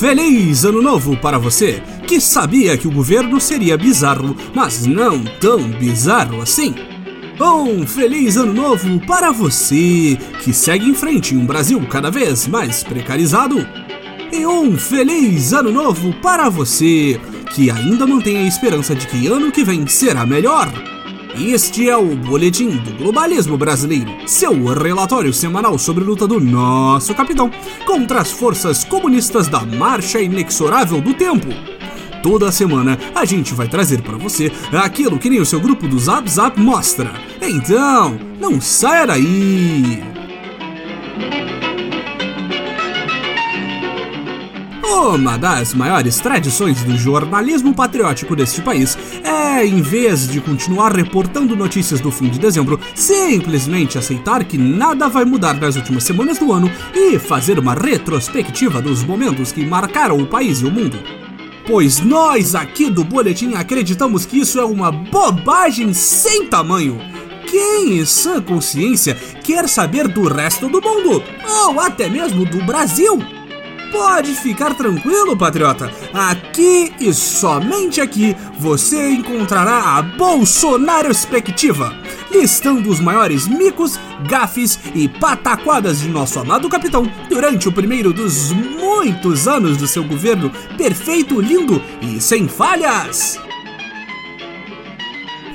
feliz ano novo para você que sabia que o governo seria bizarro, mas não tão bizarro assim. Um feliz ano novo para você que segue em frente em um Brasil cada vez mais precarizado. E um feliz ano novo para você que ainda mantém a esperança de que ano que vem será melhor. Este é o Boletim do Globalismo Brasileiro, seu relatório semanal sobre a luta do nosso capitão contra as forças comunistas da marcha inexorável do tempo. Toda semana a gente vai trazer para você aquilo que nem o seu grupo do Zap Zap mostra. Então, não saia daí! Uma das maiores tradições do jornalismo patriótico deste país é, em vez de continuar reportando notícias do fim de dezembro, simplesmente aceitar que nada vai mudar nas últimas semanas do ano e fazer uma retrospectiva dos momentos que marcaram o país e o mundo. Pois nós aqui do Boletim acreditamos que isso é uma bobagem sem tamanho. Quem em sã consciência quer saber do resto do mundo? Ou até mesmo do Brasil? Pode ficar tranquilo, patriota. Aqui e somente aqui você encontrará a Bolsonaro Perspectiva, listando os maiores micos, gafes e pataquadas de nosso amado capitão durante o primeiro dos muitos anos do seu governo perfeito, lindo e sem falhas.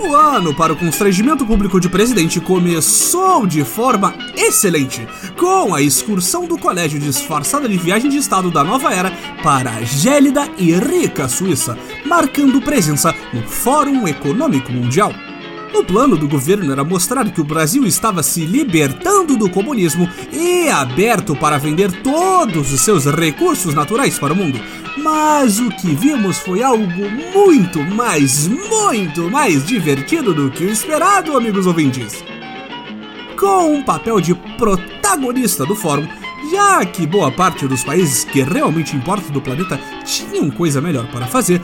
O ano para o constrangimento público de presidente começou de forma excelente, com a excursão do colégio disfarçada de viagem de estado da nova era para a gélida e rica Suíça, marcando presença no Fórum Econômico Mundial. O plano do governo era mostrar que o Brasil estava se libertando do comunismo e aberto para vender todos os seus recursos naturais para o mundo. Mas o que vimos foi algo muito mais, muito mais divertido do que o esperado, amigos ouvintes. Com um papel de protagonista do fórum, já que boa parte dos países que realmente importam do planeta tinham coisa melhor para fazer,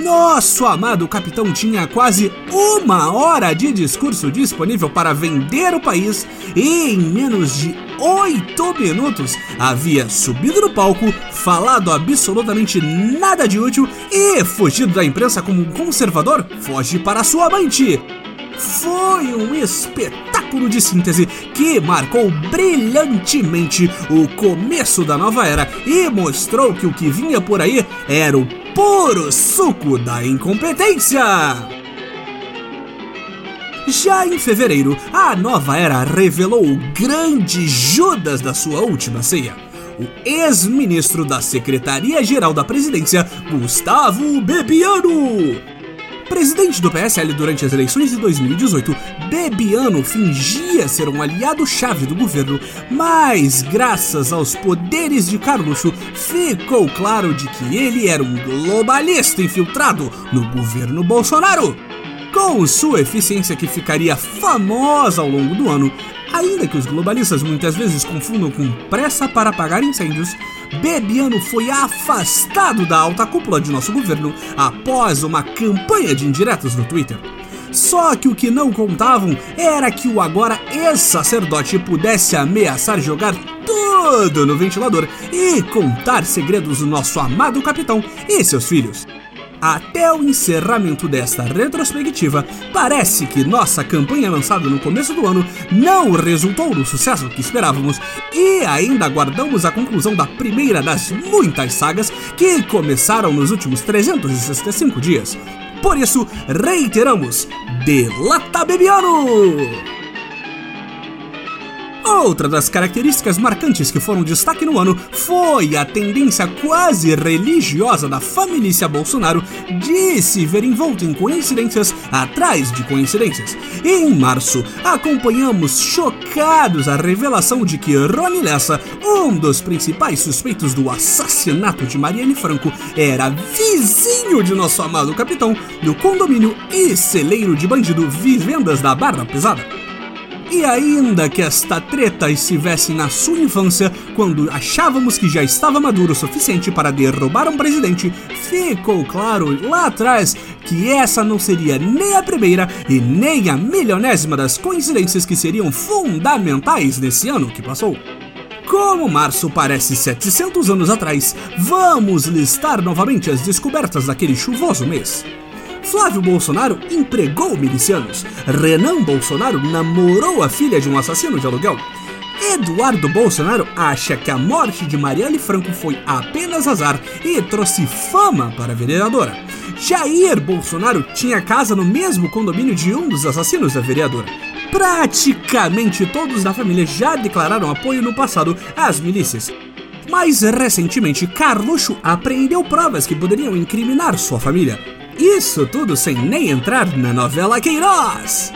nosso amado capitão tinha quase uma hora de discurso disponível para vender o país e em menos de oito minutos havia subido no palco, falado absolutamente nada de útil e fugido da imprensa como um conservador. Foge para sua amante. Foi um espetáculo de síntese que marcou brilhantemente o começo da nova era e mostrou que o que vinha por aí era o puro suco da incompetência. Já em fevereiro, a nova era revelou o grande Judas da sua última ceia. O ex-ministro da Secretaria-Geral da Presidência, Gustavo Bebiano. Presidente do PSL durante as eleições de 2018, Bebiano fingia ser um aliado-chave do governo, mas graças aos poderes de Carluxo, ficou claro de que ele era um globalista infiltrado no governo Bolsonaro. Com sua eficiência que ficaria famosa ao longo do ano, ainda que os globalistas muitas vezes confundam com pressa para apagar incêndios, Bebiano foi afastado da alta cúpula de nosso governo após uma campanha de indiretas no Twitter. Só que o que não contavam era que o agora ex-sacerdote pudesse ameaçar jogar tudo no ventilador e contar segredos do nosso amado capitão e seus filhos. Até o encerramento desta retrospectiva, parece que nossa campanha lançada no começo do ano não resultou no sucesso que esperávamos e ainda aguardamos a conclusão da primeira das muitas sagas que começaram nos últimos 365 dias. Por isso, reiteramos: Delata Bebiano! Outra das características marcantes que foram destaque no ano foi a tendência quase religiosa da família Bolsonaro de se ver envolto em coincidências atrás de coincidências. Em março, acompanhamos chocados a revelação de que Rony Lessa, um dos principais suspeitos do assassinato de Marielle Franco, era vizinho de nosso amado capitão no condomínio e celeiro de bandido Vivendas da Barra Pesada. E ainda que esta treta estivesse na sua infância, quando achávamos que já estava maduro o suficiente para derrubar um presidente, ficou claro lá atrás que essa não seria nem a primeira e nem a milionésima das coincidências que seriam fundamentais nesse ano que passou. Como março parece 700 anos atrás, vamos listar novamente as descobertas daquele chuvoso mês. Flávio Bolsonaro empregou milicianos. Renan Bolsonaro namorou a filha de um assassino de aluguel. Eduardo Bolsonaro acha que a morte de Marielle Franco foi apenas azar e trouxe fama para a vereadora. Jair Bolsonaro tinha casa no mesmo condomínio de um dos assassinos da vereadora. Praticamente todos da família já declararam apoio no passado às milícias. Mais recentemente, Carluxo apreendeu provas que poderiam incriminar sua família. Isso tudo sem nem entrar na novela Queiroz.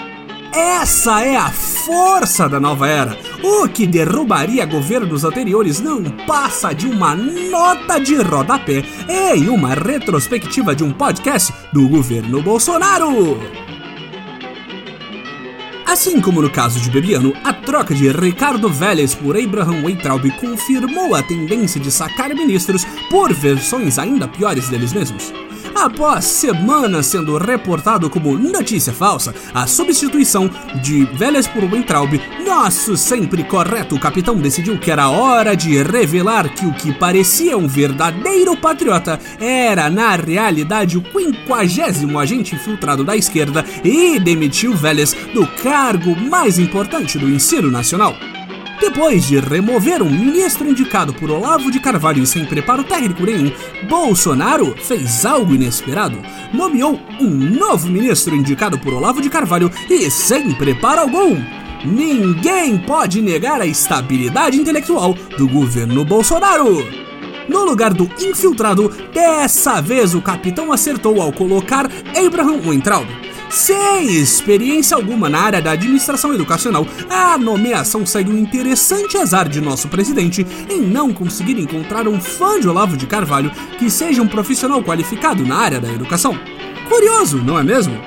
Essa é a força da nova era. O que derrubaria governos anteriores não passa de uma nota de rodapé em uma retrospectiva de um podcast do governo Bolsonaro. Assim como no caso de Bebiano, a troca de Ricardo Vélez por Abraham Weintraub confirmou a tendência de sacar ministros por versões ainda piores deles mesmos. Após semanas sendo reportado como notícia falsa, a substituição de Vélez por Weintraub, nosso sempre correto capitão decidiu que era hora de revelar que o que parecia um verdadeiro patriota era, na realidade, o quinquagésimo agente infiltrado da esquerda e demitiu Vélez do cargo mais importante do ensino nacional. Depois de remover um ministro indicado por Olavo de Carvalho sem preparo técnico nenhum, Bolsonaro fez algo inesperado. Nomeou um novo ministro indicado por Olavo de Carvalho e sem preparo algum. Ninguém pode negar a estabilidade intelectual do governo Bolsonaro. No lugar do infiltrado, dessa vez o capitão acertou ao colocar Abraham Weintraub sem experiência alguma na área da administração educacional, a nomeação segue um interessante azar de nosso presidente em não conseguir encontrar um fã de Olavo de Carvalho que seja um profissional qualificado na área da educação. Curioso, não é mesmo?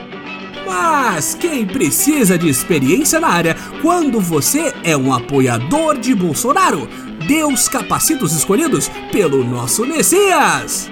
Mas quem precisa de experiência na área quando você é um apoiador de Bolsonaro? Deus capacita os escolhidos pelo nosso Messias!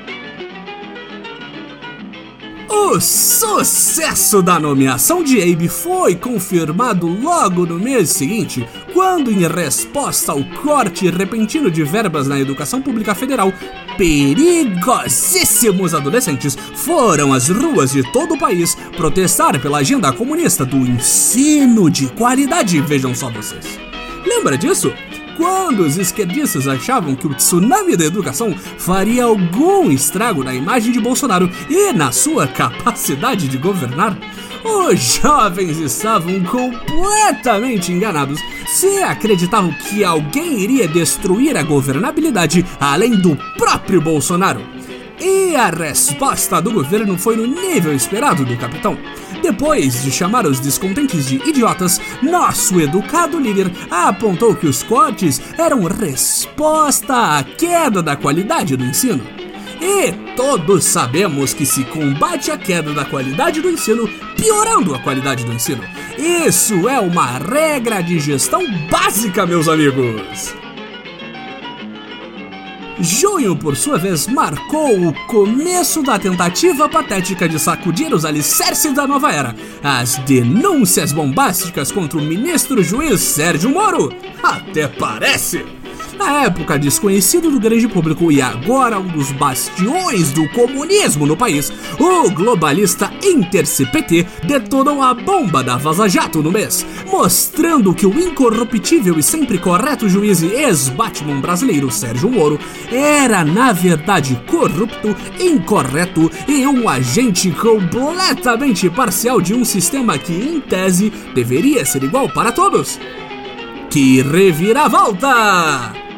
O sucesso da nomeação de Abe foi confirmado logo no mês seguinte, quando, em resposta ao corte repentino de verbas na educação pública federal, perigosíssimos adolescentes foram às ruas de todo o país protestar pela agenda comunista do ensino de qualidade. Vejam só vocês. Lembra disso? Quando os esquerdistas achavam que o tsunami da educação faria algum estrago na imagem de Bolsonaro e na sua capacidade de governar, os jovens estavam completamente enganados se acreditavam que alguém iria destruir a governabilidade além do próprio Bolsonaro. E a resposta do governo foi no nível esperado do capitão. Depois de chamar os descontentes de idiotas, nosso educado líder apontou que os cortes eram resposta à queda da qualidade do ensino. E todos sabemos que se combate a queda da qualidade do ensino piorando a qualidade do ensino. Isso é uma regra de gestão básica, meus amigos. Junho, por sua vez, marcou o começo da tentativa patética de sacudir os alicerces da nova era. As denúncias bombásticas contra o ministro juiz Sérgio Moro. Até parece! Na época desconhecido do grande público e agora um dos bastiões do comunismo no país, o globalista Inter-CPT detonou a bomba da Vaza Jato no mês, mostrando que o incorruptível e sempre correto juiz ex-Batman brasileiro Sérgio Moro era na verdade corrupto, incorreto e um agente completamente parcial de um sistema que, em tese, deveria ser igual para todos. Que reviravolta!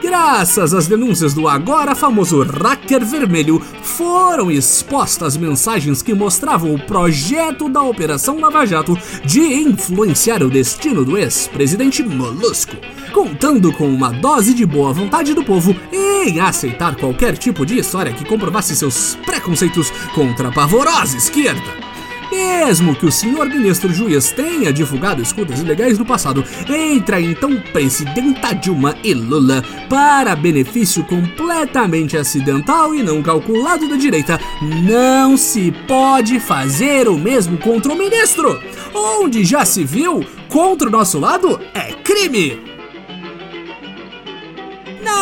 Graças às denúncias do agora famoso Hacker Vermelho, foram expostas mensagens que mostravam o projeto da Operação Lava Jato de influenciar o destino do ex-presidente Molusco, contando com uma dose de boa vontade do povo em aceitar qualquer tipo de história que comprovasse seus preconceitos contra a pavorosa esquerda. Mesmo que o senhor ministro juiz tenha divulgado escutas ilegais no passado, entra então presidenta Dilma e Lula para benefício completamente acidental e não calculado da direita. Não se pode fazer o mesmo contra o ministro. Onde já se viu, contra o nosso lado é crime.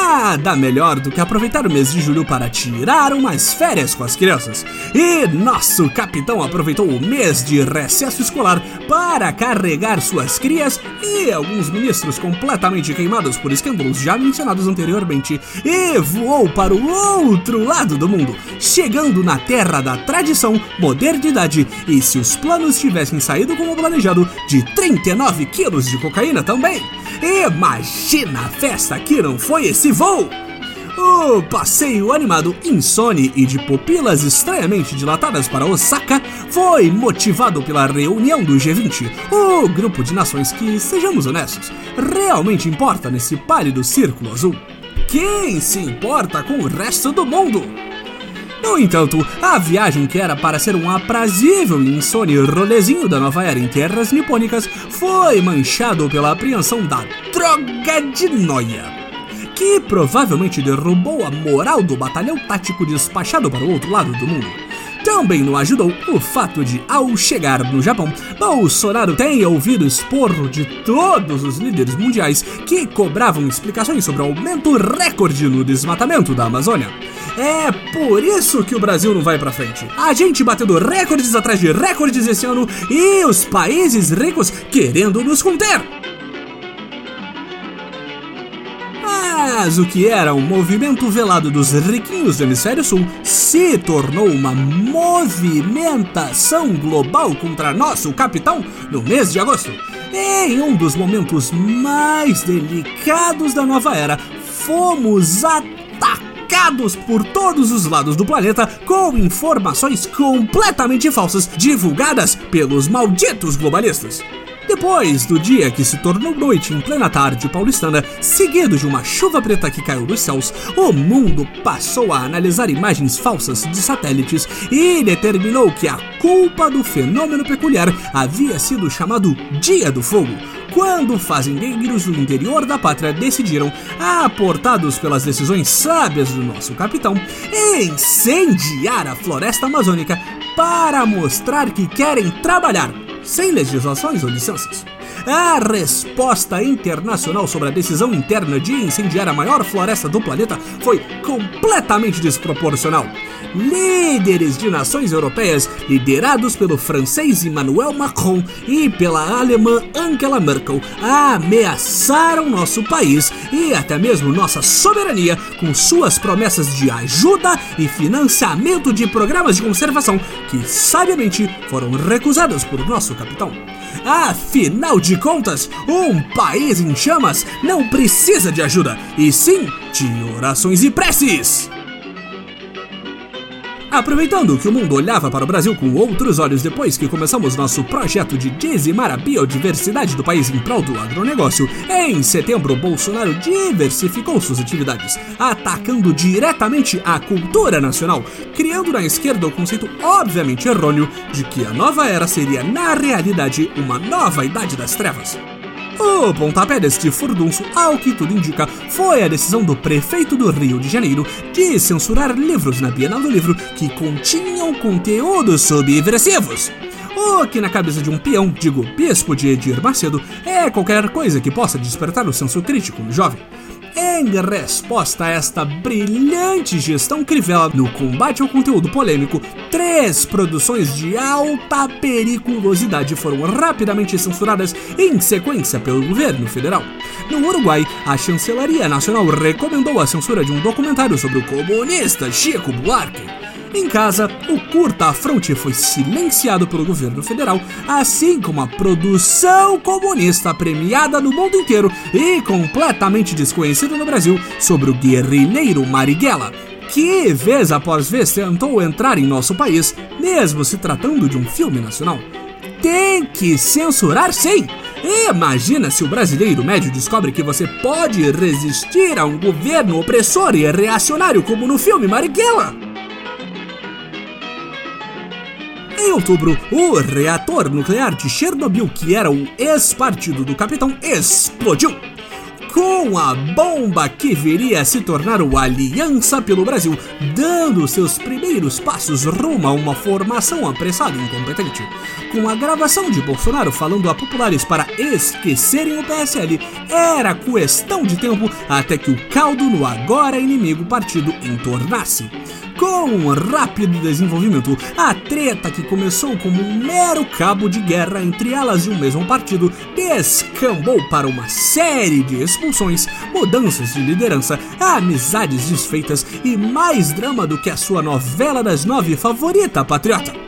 Nada melhor do que aproveitar o mês de julho para tirar umas férias com as crianças. E nosso capitão aproveitou o mês de recesso escolar para carregar suas crias e alguns ministros completamente queimados por escândalos já mencionados anteriormente e voou para o outro lado do mundo, chegando na terra da tradição, modernidade e, se os planos tivessem saído como planejado, de 39 quilos de cocaína também. Imagina a festa que não foi esse voo! O passeio animado Insone e de pupilas estranhamente dilatadas para Osaka foi motivado pela reunião do G20, o grupo de nações que, sejamos honestos, realmente importa nesse pálido círculo azul. Quem se importa com o resto do mundo? No entanto, a viagem que era para ser um aprazível insone rolezinho da nova era em terras nipônicas foi manchado pela apreensão da droga de noia que provavelmente derrubou a moral do batalhão tático despachado para o outro lado do mundo. Também não ajudou o fato de, ao chegar no Japão, Bolsonaro tenha ouvido esporro de todos os líderes mundiais que cobravam explicações sobre o aumento recorde no desmatamento da Amazônia. É por isso que o Brasil não vai pra frente. A gente batendo recordes atrás de recordes esse ano e os países ricos querendo nos conter. Mas o que era um movimento velado dos riquinhos do hemisfério sul se tornou uma movimentação global contra nosso capitão no mês de agosto. Em um dos momentos mais delicados da nova era, fomos atacados por todos os lados do planeta com informações completamente falsas divulgadas pelos malditos globalistas. Depois do dia que se tornou noite em plena tarde paulistana, seguido de uma chuva preta que caiu dos céus, o mundo passou a analisar imagens falsas de satélites e determinou que a culpa do fenômeno peculiar havia sido chamado Dia do Fogo, quando fazendeiros do interior da pátria decidiram, aportados pelas decisões sábias do nosso capitão, incendiar a floresta amazônica para mostrar que querem trabalhar sem legislações ou licenças. A resposta internacional sobre a decisão interna de incendiar a maior floresta do planeta foi completamente desproporcional. Líderes de nações europeias, liderados pelo francês Emmanuel Macron e pela alemã Angela Merkel, ameaçaram nosso país e até mesmo nossa soberania com suas promessas de ajuda e financiamento de programas de conservação que sabiamente foram recusados por nosso capitão. Afinal de contas, um país em chamas não precisa de ajuda, e sim de orações e preces. Aproveitando que o mundo olhava para o Brasil com outros olhos depois que começamos nosso projeto de dizimar a biodiversidade do país em prol do agronegócio, em setembro Bolsonaro diversificou suas atividades, atacando diretamente a cultura nacional, criando na esquerda o conceito obviamente errôneo de que a nova era seria na realidade uma nova idade das trevas. O pontapé deste furdunço, ao que tudo indica, foi a decisão do prefeito do Rio de Janeiro de censurar livros na Bienal do Livro que continham conteúdos subversivos. O que na cabeça de um peão, digo bispo de Edir Macedo, é qualquer coisa que possa despertar o senso crítico no jovem. Em resposta a esta brilhante gestão crivella no combate ao conteúdo polêmico, três produções de alta periculosidade foram rapidamente censuradas em sequência pelo governo federal. No Uruguai, a Chancelaria Nacional recomendou a censura de um documentário sobre o comunista Chico Buarque. Em casa, o curta-fronte foi silenciado pelo governo federal, assim como a produção comunista premiada no mundo inteiro e completamente desconhecida no Brasil sobre o guerrilheiro Marighella, que vez após vez tentou entrar em nosso país, mesmo se tratando de um filme nacional. Tem que censurar sim! Imagina se o brasileiro médio descobre que você pode resistir a um governo opressor e reacionário como no filme Marighella! Em outubro, o reator nuclear de Chernobyl, que era o ex-partido do capitão, explodiu. com a bomba que viria a se tornar o Aliança pelo Brasil, dando seus primeiros passos rumo a uma formação apressada e incompetente. Com a gravação de Bolsonaro falando a populares para esquecerem o PSL, era questão de tempo até que o caldo no agora inimigo partido entornasse. Com um rápido desenvolvimento, a treta que começou como um mero cabo de guerra entre elas e o mesmo partido descambou para uma série de expulsões, mudanças de liderança, amizades desfeitas e mais drama do que a sua novela das nove favorita, Patriota.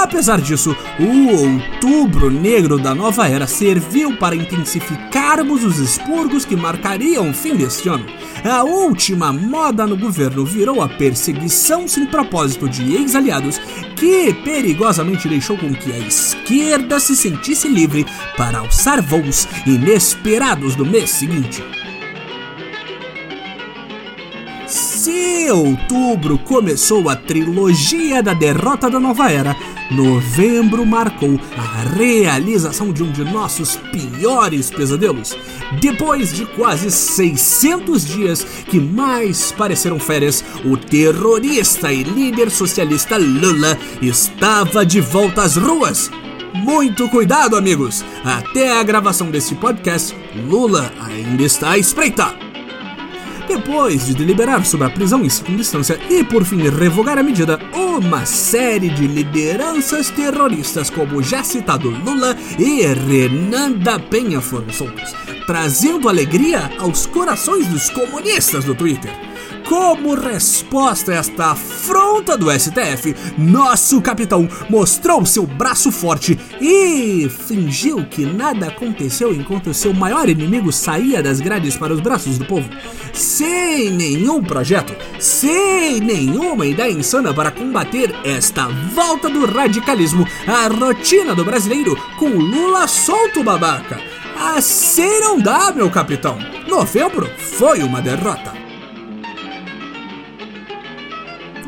Apesar disso, o Outubro Negro da Nova Era serviu para intensificarmos os expurgos que marcariam o fim deste ano. A última moda no governo virou a perseguição sem propósito de ex-aliados, que perigosamente deixou com que a esquerda se sentisse livre para alçar voos inesperados no mês seguinte. Se outubro começou a trilogia da derrota da nova era, novembro marcou a realização de um de nossos piores pesadelos. Depois de quase 600 dias que mais pareceram férias, o terrorista e líder socialista Lula estava de volta às ruas. Muito cuidado, amigos! Até a gravação desse podcast, Lula ainda está à espreita. Depois de deliberar sobre a prisão em segunda instância e por fim revogar a medida, uma série de lideranças terroristas como já citado Lula e Renan da Penha foram soltos, trazendo alegria aos corações dos comunistas do Twitter. Como resposta a esta afronta do STF, nosso capitão mostrou seu braço forte e fingiu que nada aconteceu enquanto seu maior inimigo saía das grades para os braços do povo. Sem nenhum projeto, sem nenhuma ideia insana para combater esta volta do radicalismo à rotina do brasileiro com Lula solto babaca. Assim não dá, meu capitão. Novembro foi uma derrota.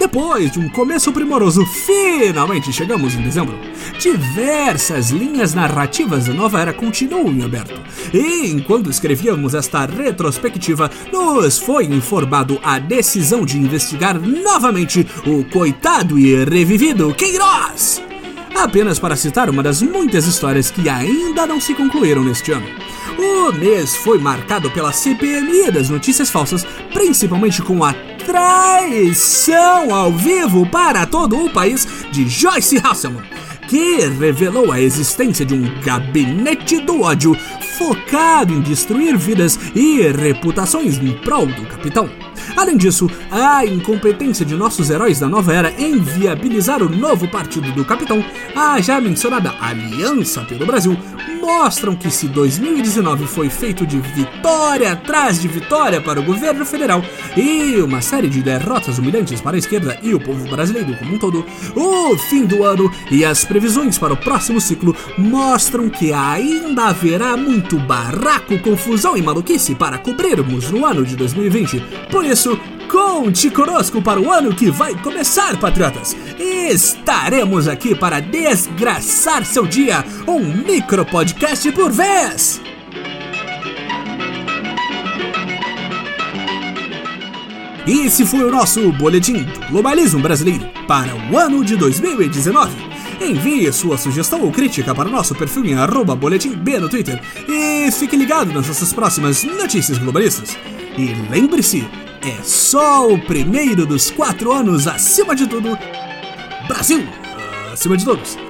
Depois de um começo primoroso, finalmente chegamos em dezembro. Diversas linhas narrativas da nova era continuam em aberto. E enquanto escrevíamos esta retrospectiva, nos foi informado a decisão de investigar novamente o coitado e revivido Queiroz. Apenas para citar uma das muitas histórias que ainda não se concluíram neste ano. O mês foi marcado pela CPMI das notícias falsas, principalmente com a traição ao vivo para todo o país de Joyce Hasselman, que revelou a existência de um gabinete do ódio focado em destruir vidas e reputações em prol do capitão. Além disso, a incompetência de nossos heróis da nova era em viabilizar o novo partido do capitão, a já mencionada Aliança pelo Brasil, mostram que se 2019 foi feito de vitória atrás de vitória para o governo federal e uma série de derrotas humilhantes para a esquerda e o povo brasileiro como um todo, o fim do ano e as previsões para o próximo ciclo mostram que ainda haverá muito barraco, confusão e maluquice para cobrirmos no ano de 2020. Por isso, Conte conosco para o ano que vai começar, patriotas! Estaremos aqui para desgraçar seu dia, um micro podcast por vez! Esse foi o nosso boletim do globalismo brasileiro para o ano de 2019. Envie sua sugestão ou crítica para o nosso perfil em arroba boletim B no Twitter e fique ligado nas nossas próximas notícias globalistas. E lembre-se, é só o primeiro dos quatro anos acima de tudo. Brasil, acima de todos.